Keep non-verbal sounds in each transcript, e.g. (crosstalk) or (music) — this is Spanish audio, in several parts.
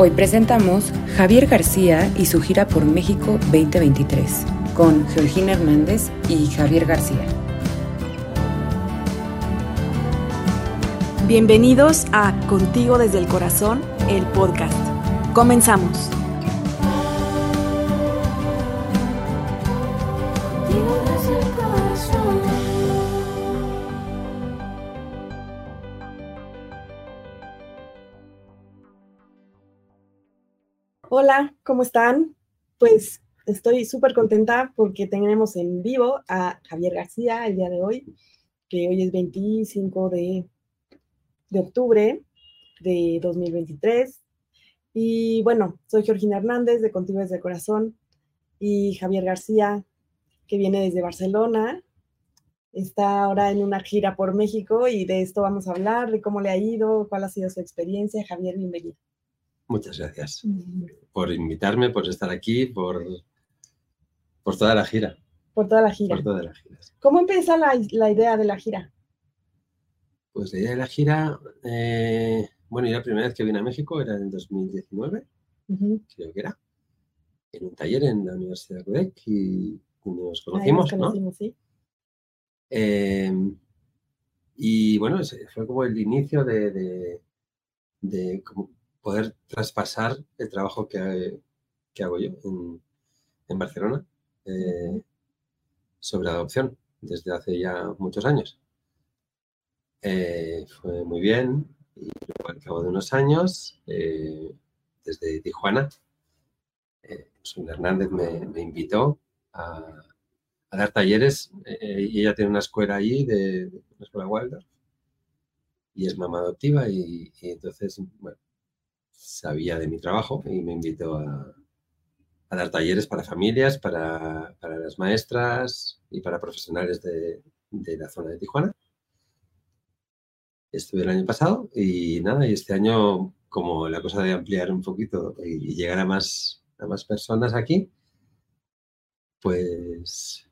Hoy presentamos Javier García y su gira por México 2023 con Georgina Hernández y Javier García. Bienvenidos a Contigo desde el Corazón, el podcast. Comenzamos. Hola, ¿cómo están? Pues estoy súper contenta porque tenemos en vivo a Javier García el día de hoy, que hoy es 25 de, de octubre de 2023. Y bueno, soy Georgina Hernández de Contigo desde el Corazón y Javier García, que viene desde Barcelona. Está ahora en una gira por México y de esto vamos a hablar, de cómo le ha ido, cuál ha sido su experiencia. Javier, bienvenido. Muchas gracias por invitarme, por estar aquí, por, por toda la gira. Por toda la gira. Por toda la gira. ¿Cómo empieza la, idea de la gira? Pues la idea de la gira, eh, bueno, y la primera vez que vine a México era en 2019, creo que era, en un taller en la Universidad de Quebec y nos conocimos, nos conocimos ¿no? Sí. Eh, y bueno, fue como el inicio de, de, de como poder traspasar el trabajo que, hago yo en, Barcelona eh, sobre adopción desde hace ya muchos años. Eh, fue muy bien y al cabo de unos años, eh, desde Tijuana, eh, Hernández me, invitó a, dar talleres ella tiene una escuela allí, de una escuela Waldorf, y es mamá adoptiva y, y entonces, bueno, sabía de mi trabajo y me invitó a, dar talleres para familias, para, las maestras y para profesionales de, la zona de Tijuana. Estuve el año pasado y nada, y este año, como la cosa de ampliar un poquito y, llegar a más, a más personas aquí, pues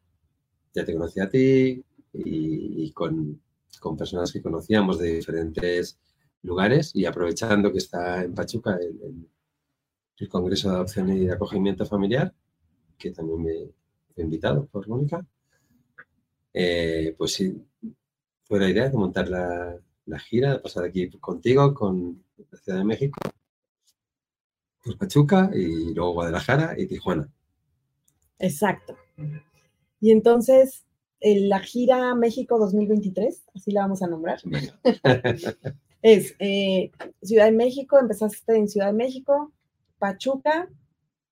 ya te conocí a ti y, con, con personas que conocíamos de diferentes lugares y aprovechando que está en Pachuca el, el, Congreso de Adopción y de Acogimiento Familiar, que también me he invitado por Mónica, eh, pues sí, fue la idea de montar la, la, gira, de pasar aquí contigo, con la Ciudad de México, por Pachuca y luego Guadalajara y Tijuana. Exacto. Y entonces, la gira México 2023, así la vamos a nombrar. (laughs) es eh, Ciudad de México, empezaste en Ciudad de México, Pachuca,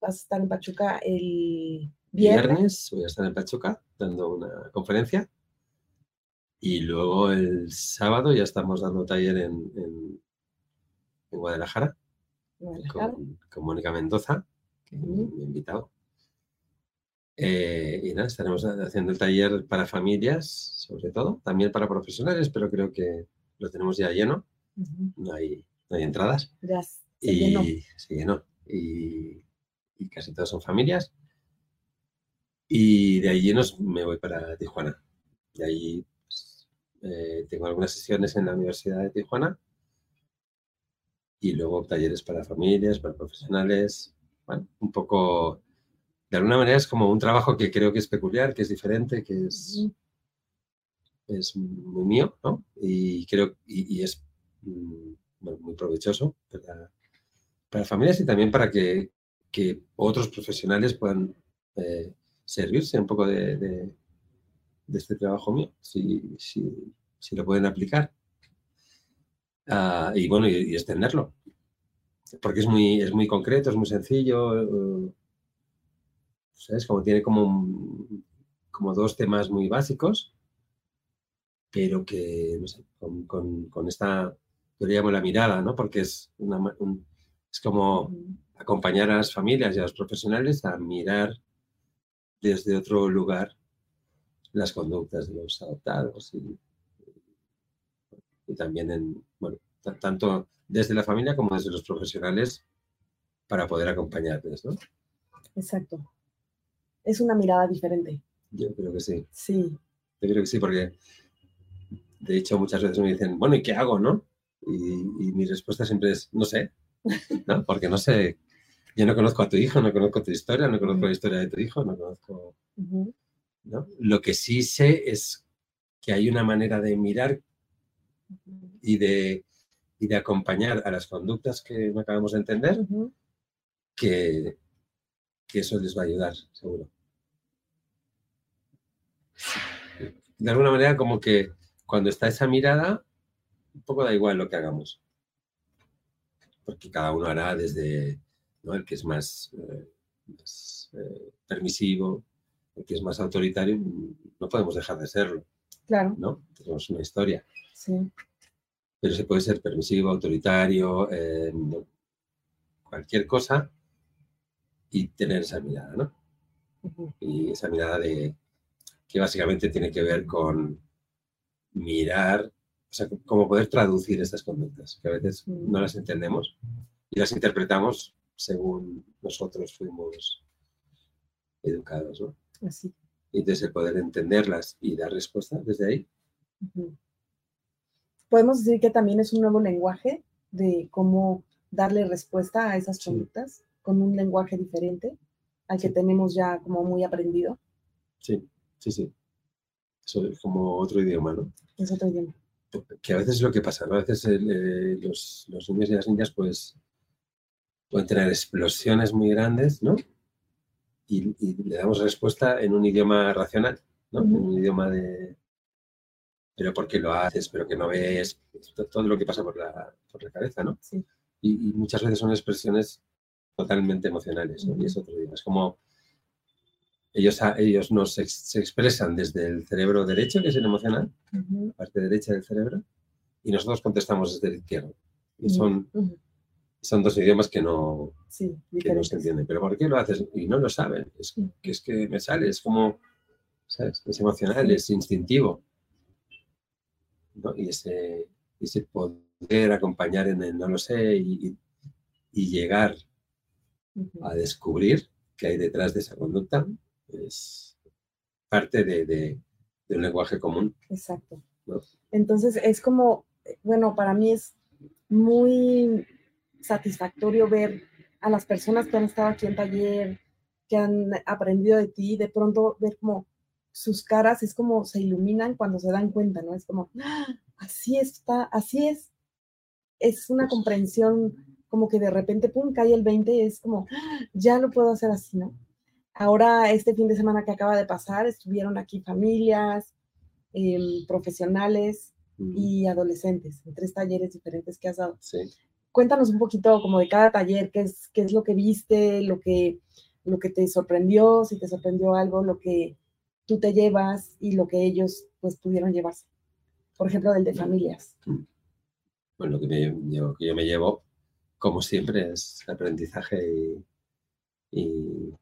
vas a estar en Pachuca el viernes. viernes voy a estar en Pachuca dando una conferencia y luego el sábado ya estamos dando taller en, en, Guadalajara, Con, Mónica Mendoza, que me ha invitado. Eh, y nada, estaremos haciendo el taller para familias, sobre todo, también para profesionales, pero creo que lo tenemos ya lleno no, hay, no hay entradas. y se llenó. Y, casi todas son familias. Y de ahí llenos me voy para Tijuana. De ahí pues, eh, tengo algunas sesiones en la Universidad de Tijuana y luego talleres para familias, para profesionales. Bueno, un poco, de alguna manera es como un trabajo que creo que es peculiar, que es diferente, que es, es muy mío, ¿no? Y creo, y es Mm, muy provechoso para, familias y también para que, otros profesionales puedan eh, servirse un poco de, este trabajo mío, si, si, lo pueden aplicar. Ah, y bueno, y, extenderlo. Porque es muy, es muy concreto, es muy sencillo. Eh, ¿Sabes? Como tiene como, como dos temas muy básicos, pero que, con, con esta yo le llamo la mirada, ¿no? Porque es, una, es como acompañar a las familias y a los profesionales a mirar desde otro lugar las conductas de los adoptados y, y también en, bueno, tanto desde la familia como desde los profesionales para poder acompañarles, ¿no? Exacto. Es una mirada diferente. Yo creo que sí. Sí. Yo creo que sí, porque de hecho muchas veces me dicen, bueno, ¿y qué hago, no? Y, mi respuesta siempre es, no sé, ¿no? Porque no sé, yo no conozco a tu hijo, no conozco tu historia, no conozco la historia de tu hijo, no conozco... ¿no? Lo que sí sé es que hay una manera de mirar y de, y de acompañar a las conductas que acabamos de entender, que, que eso les va a ayudar, seguro. De alguna manera, como que cuando está esa mirada, un poco da igual lo que hagamos. Porque cada uno hará desde ¿no? el que es más, eh, más, eh, permisivo, el que es más autoritario, no podemos dejar de serlo, Claro, ¿no? Tenemos una historia. sí. pero se puede ser permisivo, autoritario, eh, cualquier cosa y tener esa mirada, ¿no? Y esa mirada de que básicamente tiene que ver con mirar, o sea, cómo poder traducir estas conductas, que a veces no las entendemos y las interpretamos según nosotros fuimos educados, ¿no? Así. Y el poder entenderlas y dar respuesta desde ahí. Podemos decir que también es un nuevo lenguaje de cómo darle respuesta a esas Sí. conductas con un lenguaje diferente al que Sí. tenemos ya como muy aprendido. sí, sí, sí. Eso es como otro idioma, ¿no? Es otro idioma. Que a veces es lo que pasa, ¿no? A veces eh, los, los niños y las niñas pues pueden tener explosiones muy grandes, ¿no? Y, y le damos respuesta en un idioma racional, ¿no? En un idioma de... Pero porque lo haces, pero que no ves, to- todo lo que pasa por la, por la cabeza, ¿no? Sí. Y, y muchas veces son expresiones totalmente emocionales, ¿no? Y es otro idioma. Es como ellos, ellos nos ex- se expresan desde el cerebro derecho, que es el emocional, Ujú, parte derecha del cerebro, y nosotros contestamos desde el izquierdo. Y son, son dos idiomas que no, Sí, que no se entienden. ¿Pero por qué lo haces? Y no lo saben. Es que, es que me sale, es como, ¿sabes? Es emocional, es instintivo. ¿no? Y ese, ese poder acompañar en el no lo sé y, y- llegar a descubrir qué hay detrás de esa conducta es parte de, de- de un lenguaje común. Exacto. ¿no? Entonces es como, bueno, para mí es muy satisfactorio ver a las personas que han estado aquí en taller, que han aprendido de ti, de pronto ver como sus caras es como se iluminan cuando se dan cuenta, ¿no? Es como, "Ah, así está, así es. Es una Pues comprensión como que de repente, pum, cae el 20, es como, "Ah, ya lo puedo hacer así, ¿no? Ahora, este fin de semana que acaba de pasar, estuvieron aquí familias, em, profesionales y adolescentes, en tres talleres diferentes que has dado. Sí. Cuéntanos un poquito como de cada taller, qué es, qué es lo que viste, lo que, lo que te sorprendió, si te sorprendió algo, lo que tú te llevas y lo que ellos pues pudieron llevarse. Por ejemplo, del de familias. Bueno, lo que, me, yo, que yo me llevo, como siempre, es aprendizaje y, y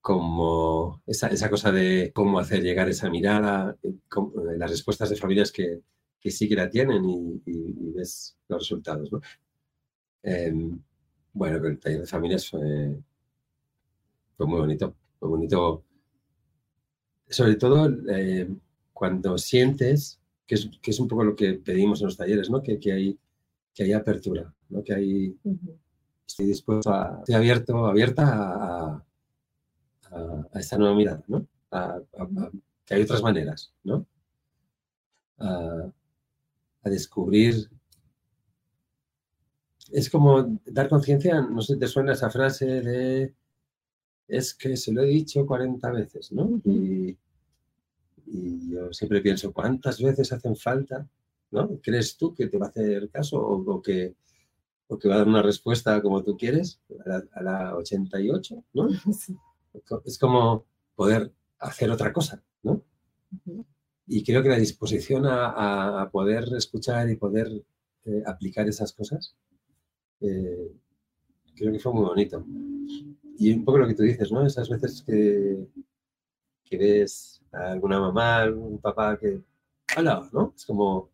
como esa, esa cosa de cómo hacer llegar esa mirada, eh, cómo- eh, las respuestas de familias que, que sí que la tienen y, y- y ves los resultados. ¿no? Em, bueno, el taller de familias fue, fue muy bonito, muy bonito. Sobre todo eh, cuando sientes, que es, que es un poco lo que pedimos en los talleres, ¿no? que, que, hay, que hay apertura, ¿no? que hay, Ujú, estoy dispuesto a, estoy abierto, abierta a, a, esta nueva mirada, ¿no? Que hay otras maneras, ¿no? A, descubrir. Es como dar conciencia, no sé si te suena esa frase de es que se lo he dicho 40 veces, ¿no? Y, y yo siempre pienso, ¿cuántas veces hacen falta? ¿No? ¿Crees tú que te va a hacer caso o que, o que va a dar una respuesta como tú quieres a la, a la 88, ¿no? (laughs) sí, Es como poder hacer otra cosa, ¿no? ujú, Y creo que la disposición a, a- a poder escuchar y poder eh, aplicar esas cosas, eh, creo que fue muy bonito. Y un poco lo que tú dices, ¿no? Esas veces que, que ves a alguna mamá, algún papá que, hola, ¿no? Es como,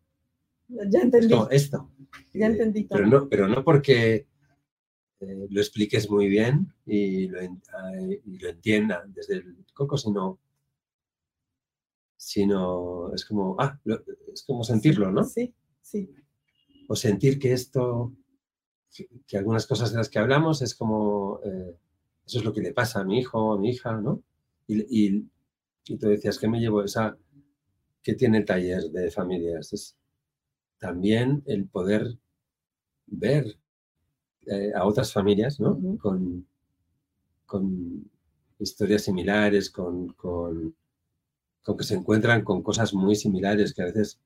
Ya es entendí, como esto. ya entendí todo. pero no, pero no porque eh, lo expliques muy bien y lo, eh, y lo entiendan desde el coco, sino, sino es como, ah, lo- es como sentirlo, ¿no? Sí, sí, O sentir que esto que, algunas cosas de las que hablamos es como, eh, eso es lo que le pasa a mi hijo, a mi hija, ¿no? Y, y, y tú decías, ¿qué me llevo esa, qué tiene el taller de familias? Es también el poder ver eh, a otras familias, ¿no? con, con, historias similares, con, con, con que se encuentran con cosas muy similares, que a veces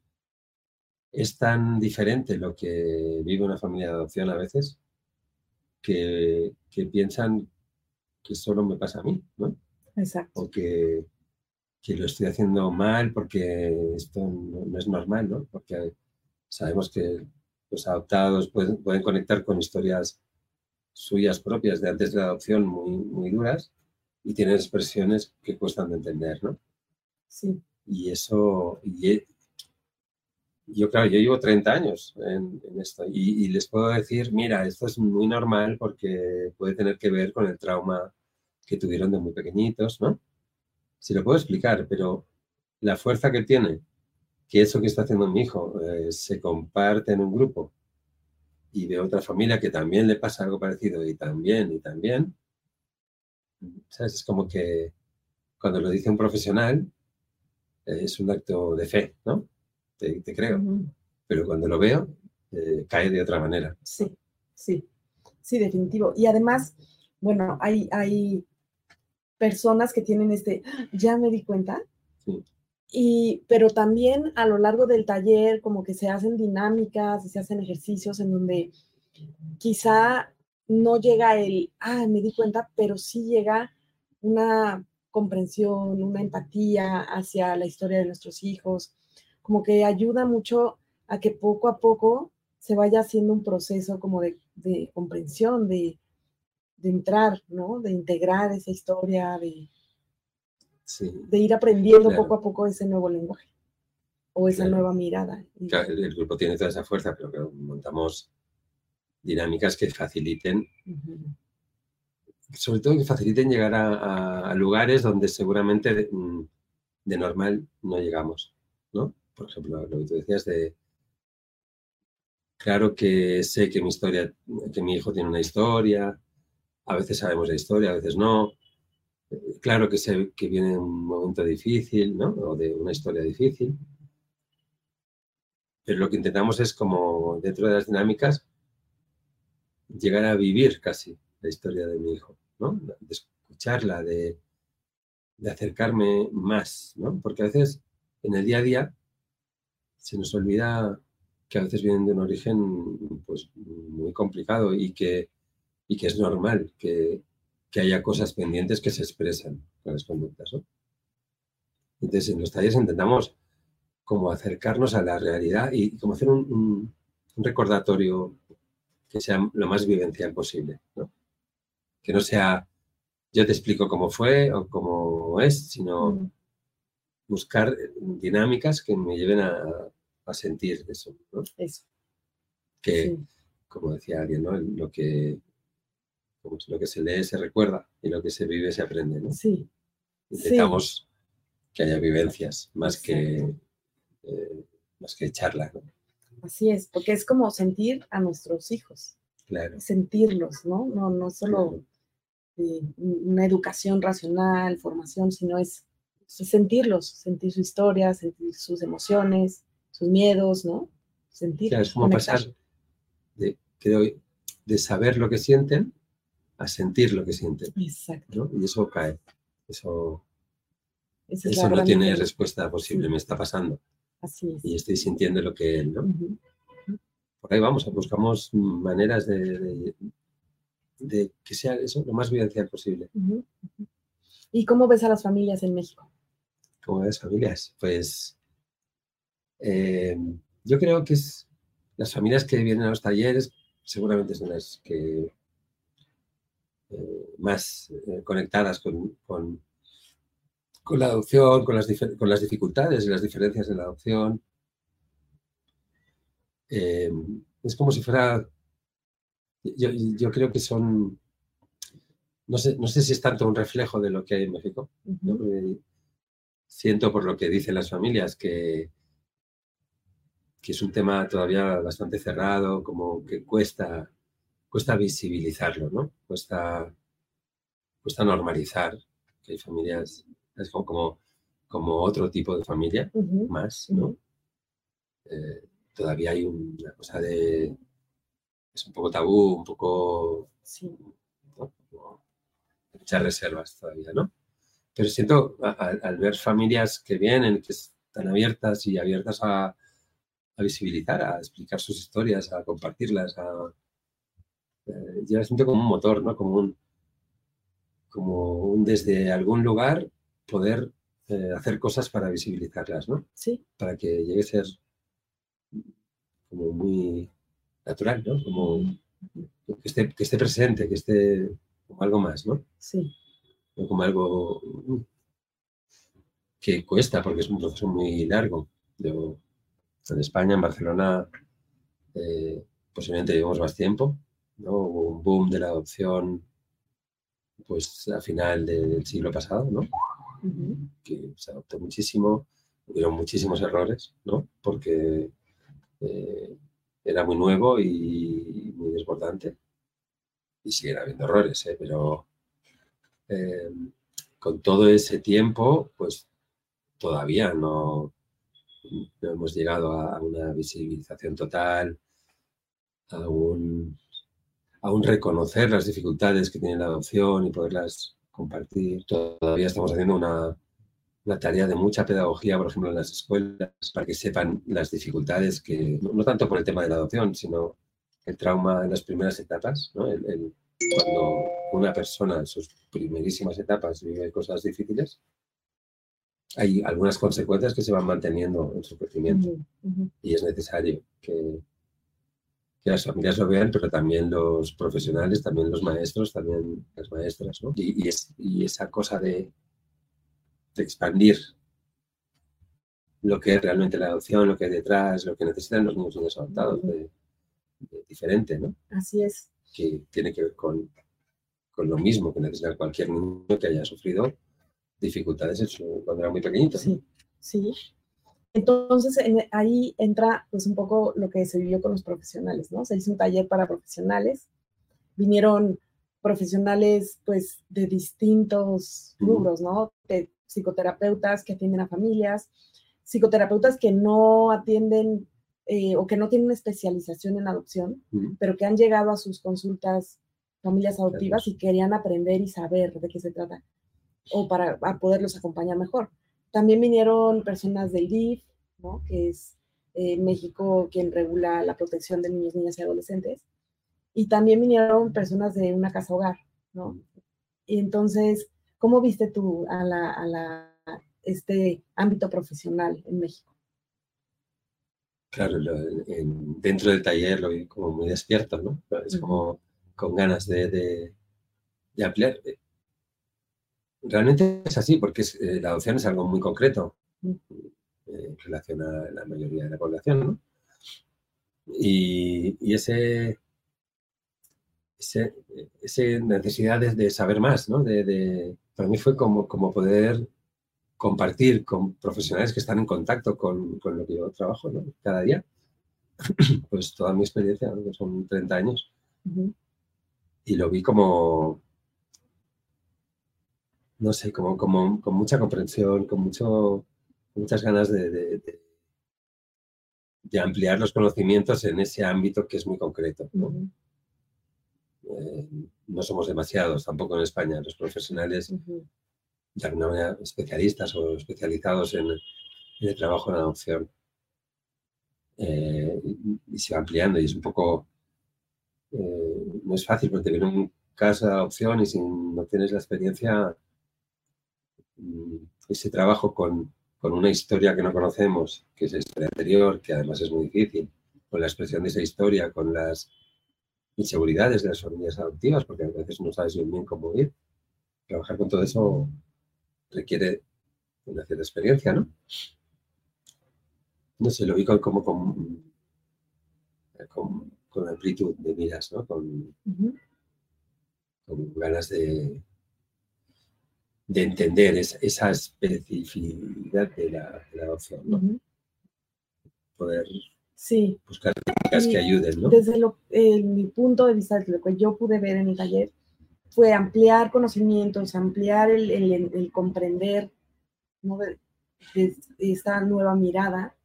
es tan diferente lo que vive una familia de adopción a veces que, piensan que solo me pasa a mí, ¿no? Exacto. O que, lo estoy haciendo mal porque esto no, es normal, ¿no? Porque sabemos que los adoptados pueden, pueden, conectar con historias suyas propias de antes de la adopción muy, muy duras y tienen expresiones que cuestan de entender, ¿no? Sí. Y eso, y, yo, claro, yo llevo 30 años en, esto y, les puedo decir, mira, esto es muy normal porque puede tener que ver con el trauma que tuvieron de muy pequeñitos, ¿no? Si lo puedo explicar, pero la fuerza que tiene que eso que está haciendo mi hijo eh, se comparte en un grupo y de otra familia que también le pasa algo parecido y también y también, ¿sabes? Es como que cuando lo dice un profesional eh, es un acto de fe, ¿no? te, creo. Pero cuando lo veo, eh, cae de otra manera. Sí, sí, sí, definitivo. Y además, bueno, hay, hay personas que tienen este, ya me di cuenta. Sí. Y, pero también a lo largo del taller, como que se hacen dinámicas se hacen ejercicios en donde quizá no llega el, ah, me di cuenta, pero sí llega una comprensión, una empatía hacia la historia de nuestros hijos, como que ayuda mucho a que poco a poco se vaya haciendo un proceso como de, comprensión, de, entrar, ¿no? De integrar esa historia, de, de ir aprendiendo poco a poco ese nuevo lenguaje o esa nueva mirada. el, grupo tiene toda esa fuerza, pero montamos dinámicas que faciliten, sobre todo que faciliten llegar a, lugares donde seguramente de, mm, de normal no llegamos, ¿no? por ejemplo, lo que tú decías de, claro que sé que mi historia, que mi hijo tiene una historia, a veces sabemos la historia, a veces no. Claro que sé que viene un momento difícil, ¿no? O de una historia difícil. Pero lo que intentamos es como dentro de las dinámicas llegar a vivir casi la historia de mi hijo, ¿no? De escucharla, de, de acercarme más, ¿no? Porque a veces en el día a día se nos olvida que a veces vienen de un origen pues, muy complicado y que, y que es normal que, que haya cosas pendientes que se expresan con las conductas. Entonces, en los talleres intentamos como acercarnos a la realidad y como hacer un, recordatorio que sea lo más vivencial posible. Que no sea yo te explico cómo fue o cómo es, sino mm buscar dinámicas que me lleven a, sentir eso. ¿no? Eso. Que, como decía alguien, ¿no? lo, que, lo que se lee se recuerda y lo que se vive se aprende. ¿no? Sí. Intentamos que haya vivencias más que, eh, más que charla. Así es, porque es como sentir a nuestros hijos. Claro. Sentirlos, ¿no? No, no solo eh, una educación racional, formación, sino es sentirlos, sentir su historia, sentir sus emociones, sus miedos, ¿no? Sentir. es como pasar de, de saber lo que sienten a sentir lo que sienten. Exacto. Y eso cae. Eso, eso no tiene respuesta posible, me está pasando. Así es. Y estoy sintiendo lo que él, ¿no? Por ahí vamos, buscamos maneras de, de, que sea eso lo más vivencial posible. ¿Y cómo ves a las familias en México? ¿Cómo ves familias? Pues eh, yo creo que es las familias que vienen a los talleres seguramente son las que eh, más eh, conectadas con, con, la adopción, con las, con las dificultades y las diferencias de la adopción. es como si fuera, yo, creo que son, no sé, no sé si es tanto un reflejo de lo que hay en México siento por lo que dicen las familias que, que es un tema todavía bastante cerrado, como que cuesta cuesta visibilizarlo, ¿no? Cuesta, cuesta normalizar que hay familias, es como, como, como otro tipo de familia más, ¿no? Eh, todavía hay una cosa de... Es un poco tabú, un poco... Sí. ¿no? Como muchas reservas todavía, ¿no? Pero siento, a- a- al ver familias que vienen, que están abiertas y abiertas a, a visibilizar, a explicar sus historias, a compartirlas, a... eh, yo las siento como un motor, ¿no? Como un, como un desde algún lugar poder eh, hacer cosas para visibilizarlas, ¿no? Sí, Para que llegue a ser como muy natural, ¿no? Como que esté, que esté presente, que esté como algo más, ¿no? sí. Como algo que cuesta, porque es un proceso muy largo. Yo, en España, en Barcelona, eh, posiblemente llevamos más tiempo, ¿no? Hubo un boom de la adopción, pues, a final del siglo pasado, ¿no? Que se adoptó muchísimo, hubieron muchísimos errores, ¿no? Porque eh, era muy nuevo y muy desbordante. Y siguen habiendo errores, ¿eh? Pero eh, con todo ese tiempo, pues todavía no, no hemos llegado a una visibilización total, a un, a un reconocer las dificultades que tiene la adopción y poderlas compartir. Todavía estamos haciendo una, una tarea de mucha pedagogía, por ejemplo, en las escuelas, para que sepan las dificultades que, no, no tanto por el tema de la adopción, sino el trauma en las primeras etapas, ¿no? El- el- cuando una persona en sus primerísimas etapas vive cosas difíciles, hay algunas consecuencias que se van manteniendo en su crecimiento y es necesario que las familias lo vean, pero también los profesionales, también los maestros, también las maestras, ¿no? Y, y es, y esa cosa de, de expandir lo que es realmente la adopción, lo que hay detrás, lo que necesitan los niños y niñas adoptados, de, de diferente, ¿no? Así es. Que tiene que ver con, con lo mismo que necesita cualquier niño que haya sufrido dificultades en su, cuando era muy pequeñito. Sí, sí. Entonces en- ahí entra pues un poco lo que se vivió con los profesionales, ¿no? Se hizo un taller para profesionales, vinieron profesionales pues de distintos rubros, ¿no? De psicoterapeutas que atienden a familias, psicoterapeutas que no atienden eh, o que no tienen especialización en adopción, pero que han llegado a sus consultas familias adoptivas y querían aprender y saber de qué se trata o para poderlos acompañar mejor. También vinieron personas del DIF, ¿no? que es eh, México quien regula la protección de niños, niñas y adolescentes. Y también vinieron personas de una casa hogar, ¿no? Y entonces, ¿cómo viste tú a, la, a la, este ámbito profesional en México? Claro, lo- en- dentro del taller lo vi como muy despierto, ¿no? Es como con ganas de, de- de ampliar. Realmente es así, porque es, eh, la adopción es algo muy concreto en relación a la mayoría de la población, ¿no? Y, y ese, ese, ese necesidad de, saber más, ¿no? De, de- para mí fue como, como poder compartir con profesionales que están en contacto con, con lo que yo trabajo ¿no? cada día, (clears throat) pues toda mi experiencia, ¿no? que son 30 años, y lo vi como, no sé, como, como con mucha comprensión, con, mucho, muchas ganas de, de- de- de ampliar los conocimientos en ese ámbito que es muy concreto. ¿no? Eh, no somos demasiados tampoco en España, los profesionales de alguna manera especialistas o especializados en, en el trabajo en adopción. Eh, y, y se va ampliando y es un poco, eh, no es fácil porque te viene un caso de adopción y si no tienes la experiencia, mm, ese trabajo con, con una historia que no conocemos, que es la historia anterior, que además es muy difícil, con la expresión de esa historia, con las inseguridades de las familias adoptivas, porque a veces no sabes bien bien cómo ir. Trabajar con todo eso requiere una cierta experiencia, ¿no? No sé, lo vi como con, con, con amplitud de miras, ¿no? Con, con ganas de, de entender esa, esa especificidad de la, de la adopción, ¿no? Poder Sí. Buscar técnicas que ayuden, ¿no? Desde lo, eh, mi punto de vista, desde lo que yo pude ver en el taller, fue ampliar conocimientos, ampliar el, el, el comprender ¿no? esta nueva mirada,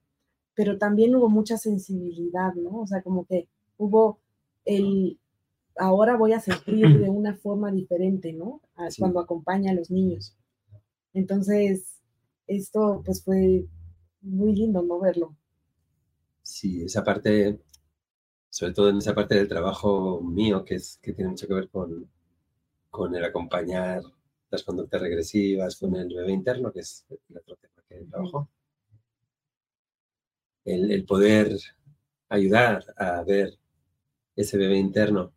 pero también hubo mucha sensibilidad, ¿no? O sea, como que hubo el, ahora voy a sentir de una forma diferente, ¿no? Sí. Cuando acompaña a los niños. Entonces, esto pues fue muy lindo, ¿no? Verlo. Sí, esa parte, sobre todo en esa parte del trabajo mío, que, es, que tiene mucho que ver con, con el acompañar las conductas regresivas, con el bebé interno, que es el otro tema que trabajo. El, el poder ayudar a ver ese bebé interno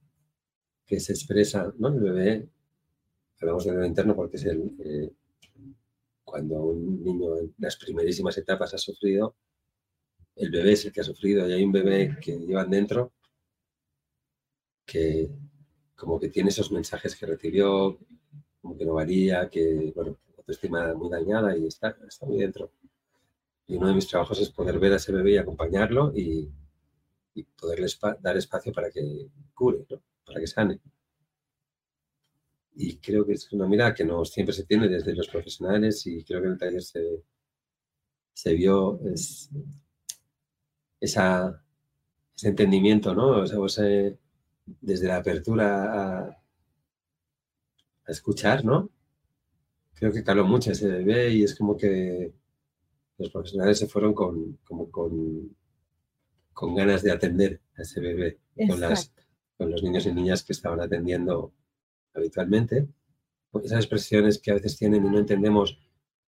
que se expresa, ¿no? El bebé, hablamos del bebé interno porque es el, eh, cuando un niño en las primerísimas etapas ha sufrido, el bebé es el que ha sufrido y hay un bebé que llevan dentro que como que tiene esos mensajes que recibió, como que no valía, que, bueno, autoestima muy dañada y está, está muy dentro. Y uno de mis trabajos es poder ver a ese bebé y acompañarlo y, y poderle dar espacio para que cure, ¿no? para que sane. Y creo que es una mirada que no siempre se tiene desde los profesionales y creo que en el taller se, se vio es- esa, ese entendimiento, ¿no? O sea, o desde la apertura a, a escuchar, ¿no? Creo que caló mucho ese bebé y es como que los profesionales se fueron con, como con, con ganas de atender a ese bebé, con, las, con los niños y niñas que estaban atendiendo habitualmente. Esas expresiones que a veces tienen y no entendemos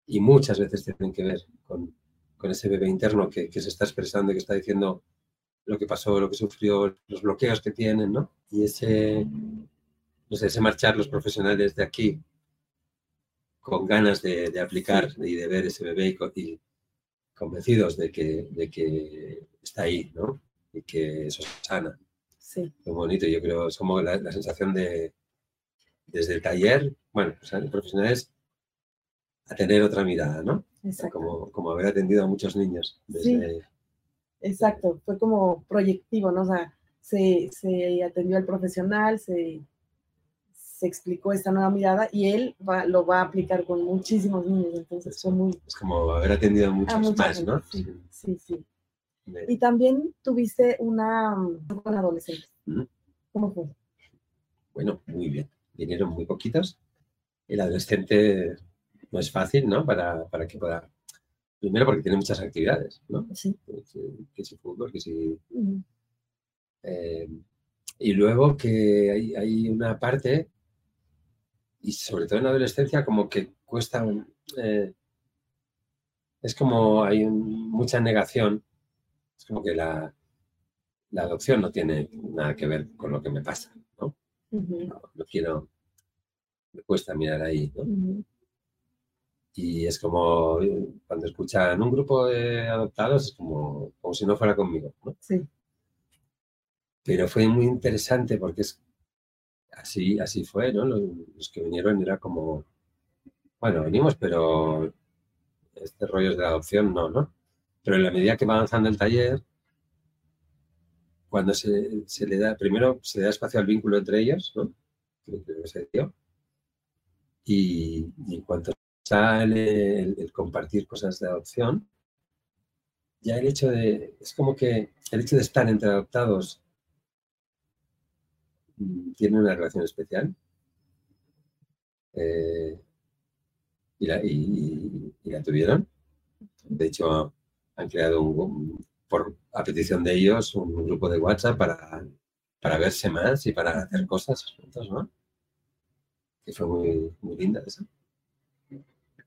y muchas veces tienen que ver con, con ese bebé interno que, que se está expresando y que está diciendo lo que pasó, lo que sufrió, los bloqueos que tienen, ¿no? Y ese, no sé, ese marchar los profesionales de aquí con ganas de, de aplicar y de ver ese bebé y, y convencidos de que, de que está ahí, ¿no? Y que eso sana. Sí, Muy bonito. Yo creo, es como la, la sensación de, desde el taller, bueno, o sea, de profesionales, a tener otra mirada, ¿no? exacto. Como, como haber atendido a muchos niños desde, Exacto, fue como proyectivo, ¿no? O sea, se, se atendió al profesional, se, se explicó esta nueva mirada y él va- lo va a aplicar con muchísimos niños, entonces fue muy... es como haber atendido a muchos a más, gente, ¿no? Sí, sí, sí. De- Y también tuviste una con adolescentes. Mm. ¿Cómo fue? Bueno, muy bien. Vinieron muy poquitos. El adolescente no es fácil, ¿no? Para, para que pueda. Primero porque tiene muchas actividades, ¿no? Sí. Que si- fútbol, que si. Eh, y luego que hay, hay una parte, y sobre todo en la adolescencia, como que cuesta. eh, es como hay un- mucha negación. Es como que la, la adopción no tiene nada que ver con lo que me pasa, ¿no? ujú, no, no quiero, me cuesta mirar ahí, ¿no? Y es como eh, cuando escuchan un grupo de adoptados, es como, como si no fuera conmigo, ¿no? Sí, Pero fue muy interesante porque es así, así fue, ¿no? Los, los que vinieron era como, bueno, venimos, pero este rollo es de adopción, no, ¿no? Pero en la medida que va avanzando el taller, cuando se, se le da, primero se le da espacio al vínculo entre ellos, ¿no? Creo que se dio. Y, en cuanto sale el, compartir cosas de adopción, ya el hecho de, es como que el hecho de estar entre adoptados tiene una relación especial. Eh, y, la, y- la tuvieron. De hecho, han creado un- por a petición de ellos un grupo de WhatsApp para, para verse más y para hacer cosas juntos, ¿no? Que fue muy, muy linda eso.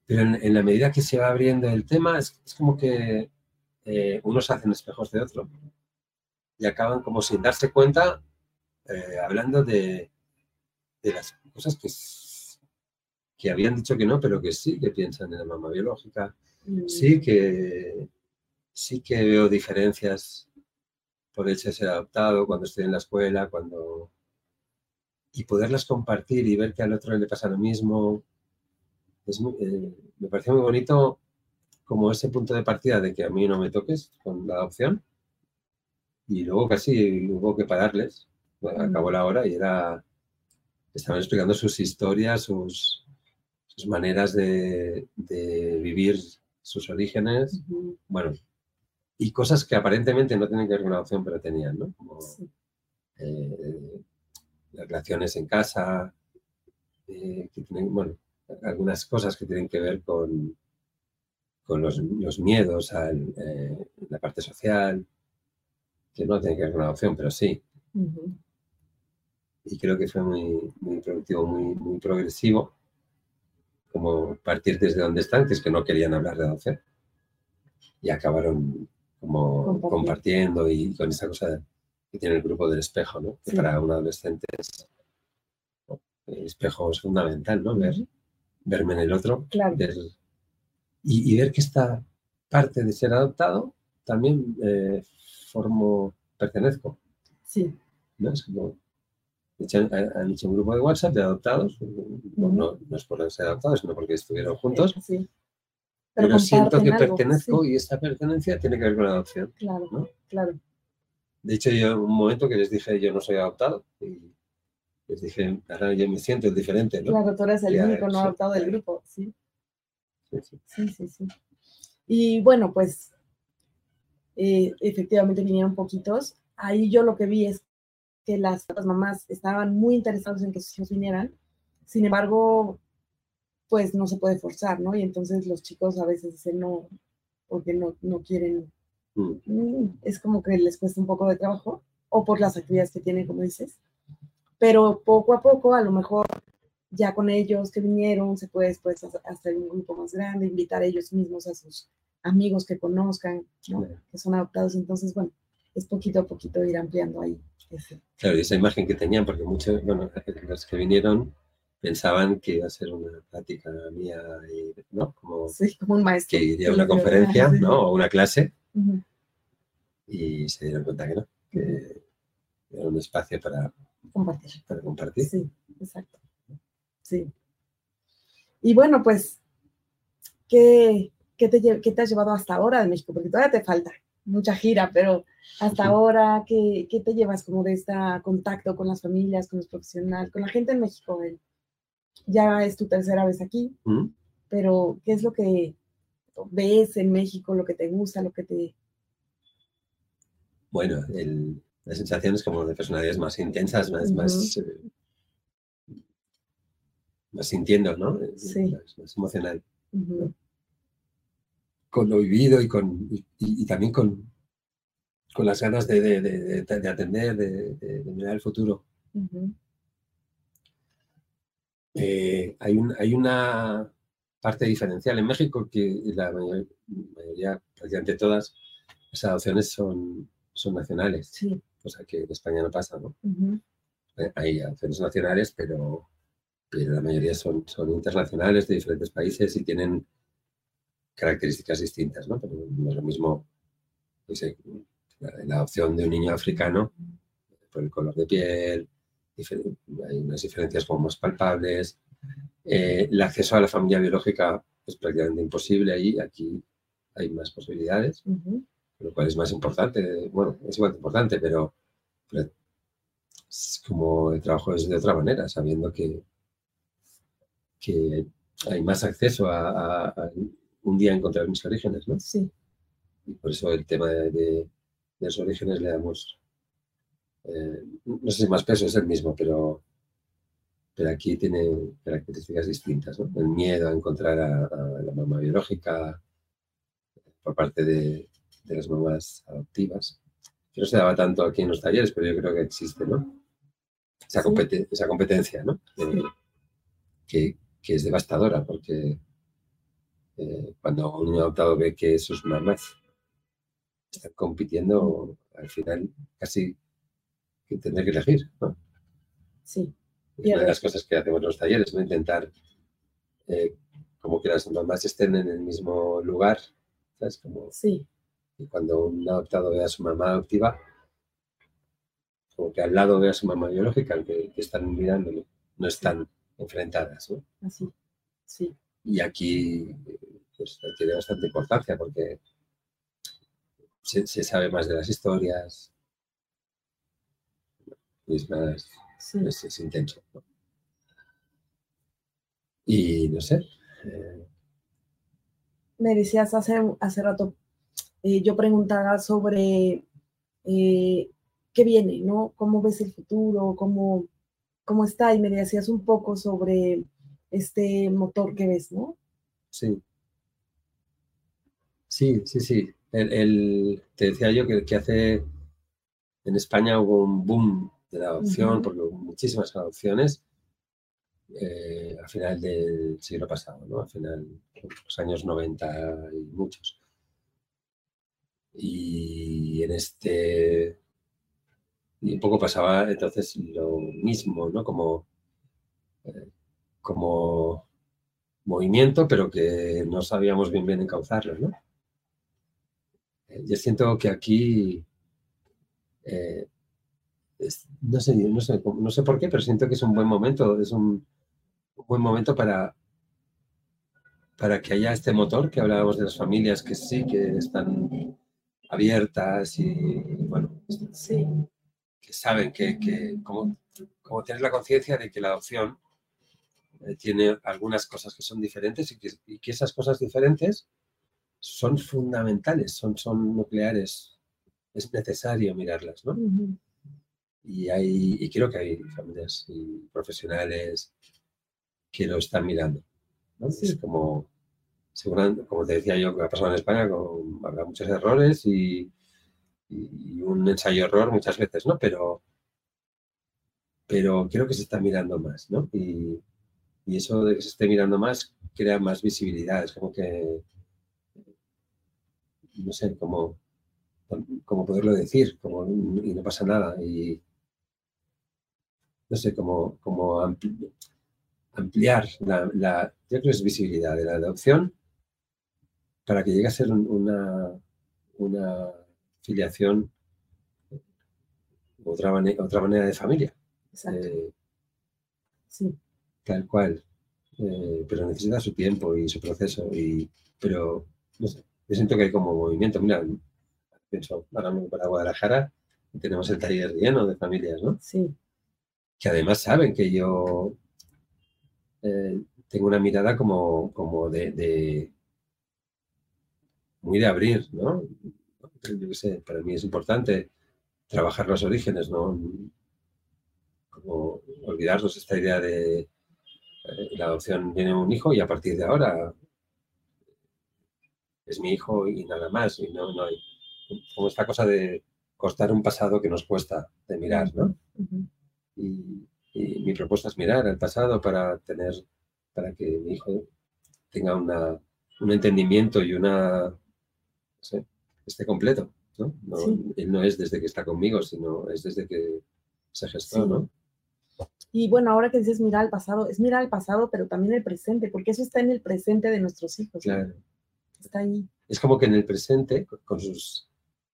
Pero en, en la medida que se va abriendo el tema, es, es como que eh, unos hacen espejos de otro y acaban como sin darse cuenta eh, hablando de, de las cosas que, que habían dicho que no, pero que sí que piensan en la mamá biológica, mm, sí que sí que veo diferencias por el hecho de ser adoptado cuando estoy en la escuela, cuando y poderlas compartir y ver que al otro le pasa lo mismo. Es muy- eh, me pareció muy bonito como ese punto de partida de que a mí no me toques con la adopción y luego casi hubo que pararles. Bueno, acabó la hora y era, estaban explicando sus historias, sus, sus maneras de, de vivir sus orígenes, bueno, y cosas que aparentemente no tienen que ver con la adopción, pero tenían, ¿no? Como eh, las relaciones en casa, eh, que tienen, bueno, algunas cosas que tienen que ver con, con los, los miedos a la parte social, que no tienen que ver con la adopción, pero sí. Y creo que fue muy, muy productivo, muy, muy progresivo, como partir desde donde están, que es que no querían hablar de adopción. Y acabaron como Compartir. compartiendo y con esa cosa que tiene el grupo del espejo, ¿no? Que Sí. para un adolescente es, el espejo es fundamental, ¿no? Ver, verme en el otro Claro. ver- y, y ver que esta parte de ser adoptado también eh, formo, pertenezco. Sí. ¿no? Es como, han hecho un grupo de WhatsApp de adoptados, no, Ujú. no, no es por ser adoptados, sino porque estuvieron juntos, Eh, Sí. Pero, siento que algo, pertenezco sí, y esta pertenencia tiene que ver con la adopción. claro, ¿no? claro. De hecho, yo en un momento que les dije yo no soy adoptado y les dije, ahora yo me siento diferente, ¿no? Claro, tú eres el único no adoptado del grupo, sí. Sí, sí. Sí, sí, sí. Y bueno, pues eh, efectivamente vinieron poquitos. Ahí yo lo que vi es que las, las mamás estaban muy interesadas en que sus hijos vinieran. Sin embargo, pues no se puede forzar, ¿no? Y entonces los chicos a veces dicen no, porque no, no quieren. Mm. Mm, Es como que les cuesta un poco de trabajo, o por las actividades que tienen, como dices. Pero poco a poco, a lo mejor ya con ellos que vinieron, se puede después hacer- un grupo más grande, invitar a ellos mismos a sus amigos que conozcan, ¿no? Claro. que son adoptados. Entonces, bueno, es poquito a poquito ir ampliando ahí. ese- Claro, y esa imagen que tenían, porque muchos, bueno, los que vinieron pensaban que iba a ser una plática mía, y, ¿no? Como Sí, como un maestro. que iría a una conferencia, sí. ¿no? O una clase, y se dieron cuenta que no, que era un espacio para, Compartir. para compartir. Sí, exacto. Sí. Y bueno, pues, ¿qué, qué te, qué te has llevado hasta ahora de México? Porque todavía te falta mucha gira, pero hasta ahora, ¿qué, qué te llevas como de este contacto con las familias, con los profesionales, con la gente en México? El- ya es tu tercera vez aquí, ¿Mm? pero ¿qué es lo que ves en México, lo que te gusta, lo que te... Bueno, el, las sensaciones como de personalidades más intensas, más, eh, más sintiendo, ¿no? Sí. Más, más emocional. Con lo vivido y, con, y, y también con, con las ganas de, de- de- de- de atender, de, mirar el futuro. ujú, Eh, hay, un- hay una parte diferencial en México que la mayor- mayoría, prácticamente todas, las adopciones son, son nacionales, Sí. cosa que en España no pasa, ¿no? ujú, Eh, Hay adopciones nacionales, pero, pero la mayoría son, son internacionales de diferentes países y tienen características distintas, ¿no? Pero no es lo mismo sé, la, la adopción de un niño africano por el color de piel, hay unas diferencias como más palpables. Eh, el acceso a la familia biológica es prácticamente imposible ahí, aquí hay más posibilidades, lo cual es más importante, bueno, es igual de importante, pero, pero es como el trabajo es de otra manera, sabiendo que, que hay más acceso a, a- a un día encontrar mis orígenes, ¿no? Sí, Y por eso el tema de, de- de los orígenes le damos, eh, no sé si más peso, es el mismo, pero, pero aquí tiene características distintas, ¿no? El miedo a encontrar a, a la mamá biológica por parte de, de las mamás adoptivas, que no se daba tanto aquí en los talleres, pero yo creo que existe, ¿no? Esa, competencia, ¿no? Eh, que, que es devastadora, porque eh, cuando un niño adoptado ve que sus mamás están compitiendo, al final casi que tendrá que elegir, ¿no? sí. Es una de las cosas que hacemos en los talleres, ¿no? Intentar eh, como que las mamás estén en el mismo lugar, ¿sabes? Como Sí, que cuando un adoptado ve a su mamá adoptiva, como que al lado ve a su mamá biológica, que, que están mirándolo, no están enfrentadas, ¿no? así. Sí, Y aquí pues, tiene bastante importancia porque se, se sabe más de las historias, es Sí. es, es intenso. ¿no? Y no sé, eh, Me decías hace, hace rato, eh, yo preguntaba sobre eh, qué viene, ¿no? ¿Cómo ves el futuro? ¿Cómo, ¿Cómo está? Y me decías un poco sobre este motor que ves, ¿no? sí. Sí, sí, sí. El, el- te decía yo que, que hace en España hubo un boom de la adopción, porque hubo muchísimas adopciones eh, al final del siglo pasado, ¿no? Al final, los años 90 y muchos. Y en este. Y un poco pasaba entonces lo mismo, ¿no? Como, eh, como movimiento, pero que no sabíamos bien bien encauzarlo, ¿no? Eh, Yo siento que aquí. eh, es- no sé, no sé, no sé por qué, pero siento que es un buen momento, es un, un buen momento para, para que haya este motor que hablábamos de las familias que sí que están abiertas y, bueno, Sí, que saben que, que como, como tener la conciencia de que la adopción eh, tiene algunas cosas que son diferentes y que, y que esas cosas diferentes son fundamentales, son, son nucleares, es necesario mirarlas, ¿no? Y, hay, y creo que hay familias y profesionales que lo están mirando. ¿no? Sí. Es como, seguramente, como te decía yo, que ha pasado en España, con, habrá muchos errores y, y un ensayo-error muchas veces, ¿no? Pero, pero creo que se está mirando más, ¿no? Y, y eso de que se esté mirando más crea más visibilidad. Es como que, no sé, como, como poderlo decir, como, y no pasa nada. Y, no sé, como, como ampli- ampliar la, la- yo creo que es visibilidad de la adopción para que llegue a ser un- una, una filiación, otra, otra manera de familia, exacto. eh, Sí, tal cual. Eh, pero necesita su tiempo y su proceso. Y, pero, no sé, yo siento que hay como movimiento. Mira, pienso, ahora voy para Guadalajara tenemos el taller lleno de familias, ¿no? sí, que además saben que yo eh, tengo una mirada como, como de, muy de abrir, ¿no? Yo sé, para mí es importante trabajar los orígenes, ¿no? Como olvidarnos esta idea de eh, la adopción viene un hijo y a partir de ahora es mi hijo y nada más, y no, no hay como esta cosa de cortar un pasado que nos cuesta de mirar, ¿no? Y, y mi propuesta es mirar al pasado para tener, para que mi hijo tenga una, un entendimiento y una, no sé, esté completo, ¿no? No- Sí. Él no es desde que está conmigo, sino es desde que se gestó, Sí. ¿no? Y bueno, ahora que dices mirar al pasado, es mirar al pasado, pero también el presente, porque eso está en el presente de nuestros hijos. ¿no? Claro. Está ahí. Es como que en el presente, con- con sus,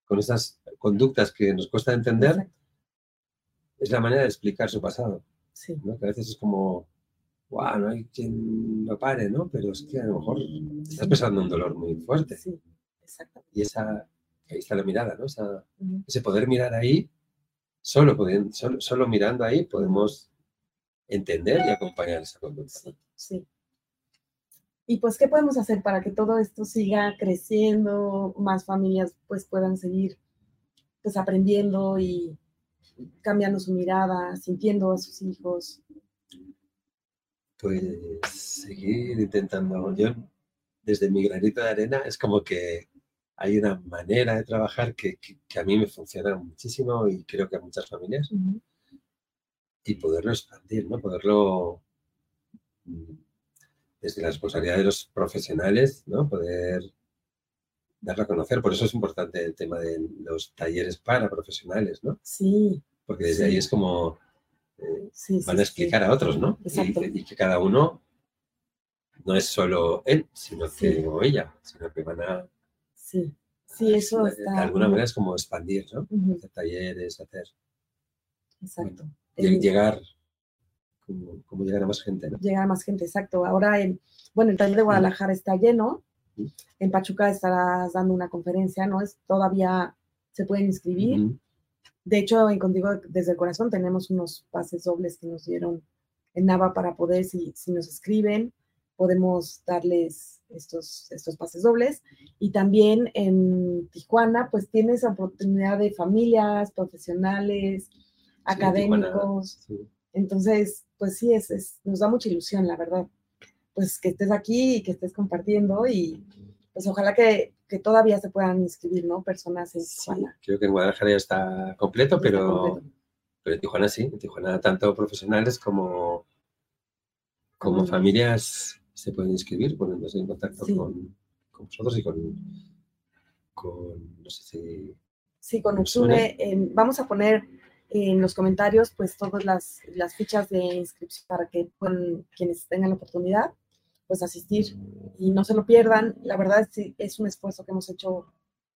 con esas conductas que nos cuesta entender, Exacto. Es la manera de explicar su pasado, Sí, ¿no? Que a veces es como, guau, no hay quien lo pare, ¿no? Pero es que a lo mejor estás pasando un dolor muy fuerte. sí, exactamente. y esa, ahí está la mirada, ¿no? Esa- Ujú, ese poder mirar ahí, solo, solo, solo mirando ahí podemos entender y acompañar esa conducta. Sí, sí. Y pues, ¿qué podemos hacer para que todo esto siga creciendo, más familias pues puedan seguir pues aprendiendo y cambiando su mirada, sintiendo a sus hijos? Pues seguir intentando. Yo, desde mi granito de arena, es como que hay una manera de trabajar que, que- que a mí me funciona muchísimo y creo que a muchas familias, y poderlo expandir, ¿no? Poderlo, mm, desde la responsabilidad de los profesionales, ¿no? Poder darlo a conocer. Por eso es importante el tema de los talleres para profesionales, ¿no? Sí, Porque desde Sí. ahí es como eh, sí, van a explicar a otros, ¿no? Y, Exacto. y que cada uno no es solo él, sino que o ella, sino que van a Sí, sí, eso de está. alguna muy- manera es como expandir, ¿no? Hacer talleres, hacer Exacto. El- llegar, como, como llegar a más gente, ¿no? llegar a más gente, exacto. Ahora, en, bueno, el taller de Guadalajara está lleno. En Pachuca estarás dando una conferencia, ¿no? Es todavía se pueden inscribir. De hecho, en Contigo desde el Corazón tenemos unos pases dobles que nos dieron en Nava para poder, si, si nos escriben, podemos darles estos, estos pases dobles. Y también en Tijuana, pues tienes oportunidad de familias, profesionales, académicos. Entonces, pues sí, es, nos da mucha ilusión, la verdad. Pues que estés aquí y que estés compartiendo y pues ojalá que, todavía se puedan inscribir, ¿no? Personas en Tijuana. creo que en Guadalajara ya está completo, pero, pero en Tijuana sí, en Tijuana tanto profesionales como, como familias se pueden inscribir poniéndose en contacto con, con, vosotros y con, con, no sé si... Sí, con Uxune. vamos a poner en los comentarios pues todas las, las fichas de inscripción para que puedan, quienes tengan la oportunidad pues asistir y no se lo pierdan. La verdad es, es un esfuerzo que hemos hecho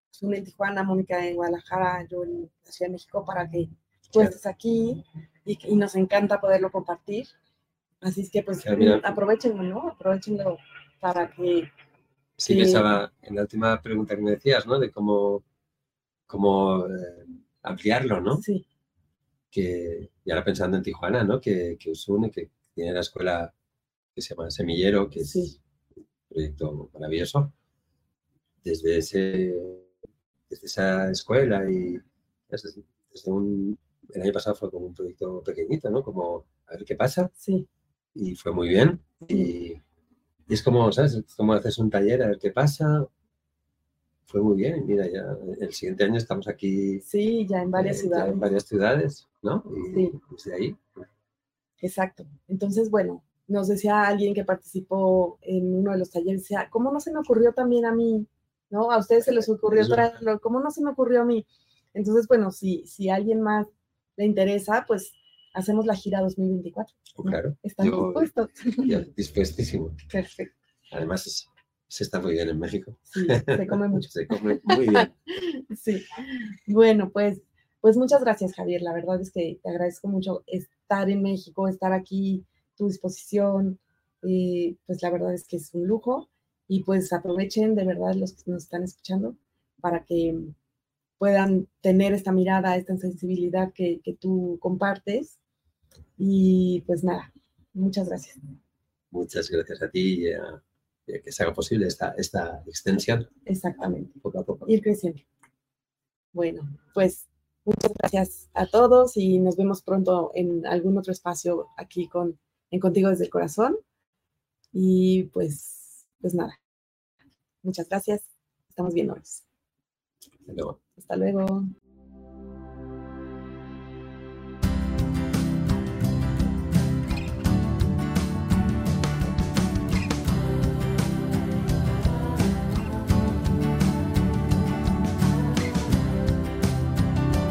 Uxune en Tijuana, Mónica en Guadalajara, yo en la Ciudad de México para que tú estés aquí y, y nos encanta poderlo compartir. Así es que pues aprovechenlo, ¿no? Aprovechenlo para que... Sí, pensaba en la última pregunta que me decías, ¿no? De cómo, cómo eh, ampliarlo, ¿no? Sí. Que, y ahora pensando en Tijuana, ¿no? Que, que Usune, que tiene la escuela que se llama Semillero, que es un proyecto maravilloso. Desde, ese, desde esa escuela y desde, un, el año pasado fue como un proyecto pequeñito, ¿no? Como a ver qué pasa. Sí y fue muy bien. Y, es como, ¿sabes? Es como haces un taller a ver qué pasa. Fue muy bien. Mira, ya el siguiente año estamos aquí. Sí, ya en varias ciudades. En varias ciudades, ¿no? Y sí. desde ahí. Exacto. Entonces, bueno, nos decía alguien que participó en uno de los talleres, decía, ¿cómo no se me ocurrió también a mí? ¿No? A ustedes se les (laughs) ocurrió traerlo, ¿cómo no se me ocurrió a mí? Entonces, bueno, si, si a alguien más le interesa, pues hacemos la gira 2024. claro. ¿Están dispuestos? (laughs) dispuestísimo. Perfecto. Además, se está muy bien en México. Sí, se come mucho. (laughs) se come muy bien. sí. Bueno, pues, pues muchas gracias, Javier. La verdad es que te agradezco mucho estar en México, estar aquí, tu disposición. Eh, pues la verdad es que es un lujo. Y pues aprovechen de verdad los que nos están escuchando para que puedan tener esta mirada, esta sensibilidad que, que tú compartes y pues nada, muchas gracias. Muchas gracias a ti y a, que se haga posible esta, esta extensión. Exactamente. Poco a poco. Ir creciendo. Bueno, pues muchas gracias a todos y nos vemos pronto en algún otro espacio aquí con en Contigo desde el Corazón. Y pues, pues nada. Muchas gracias. Estamos viéndonos. Hasta luego. Hasta luego.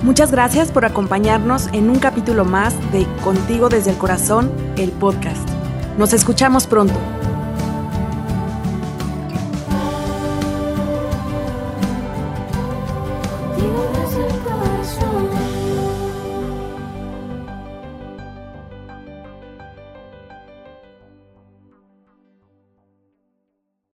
Muchas gracias por acompañarnos en un capítulo más de Contigo desde el Corazón, el podcast. Nos escuchamos pronto.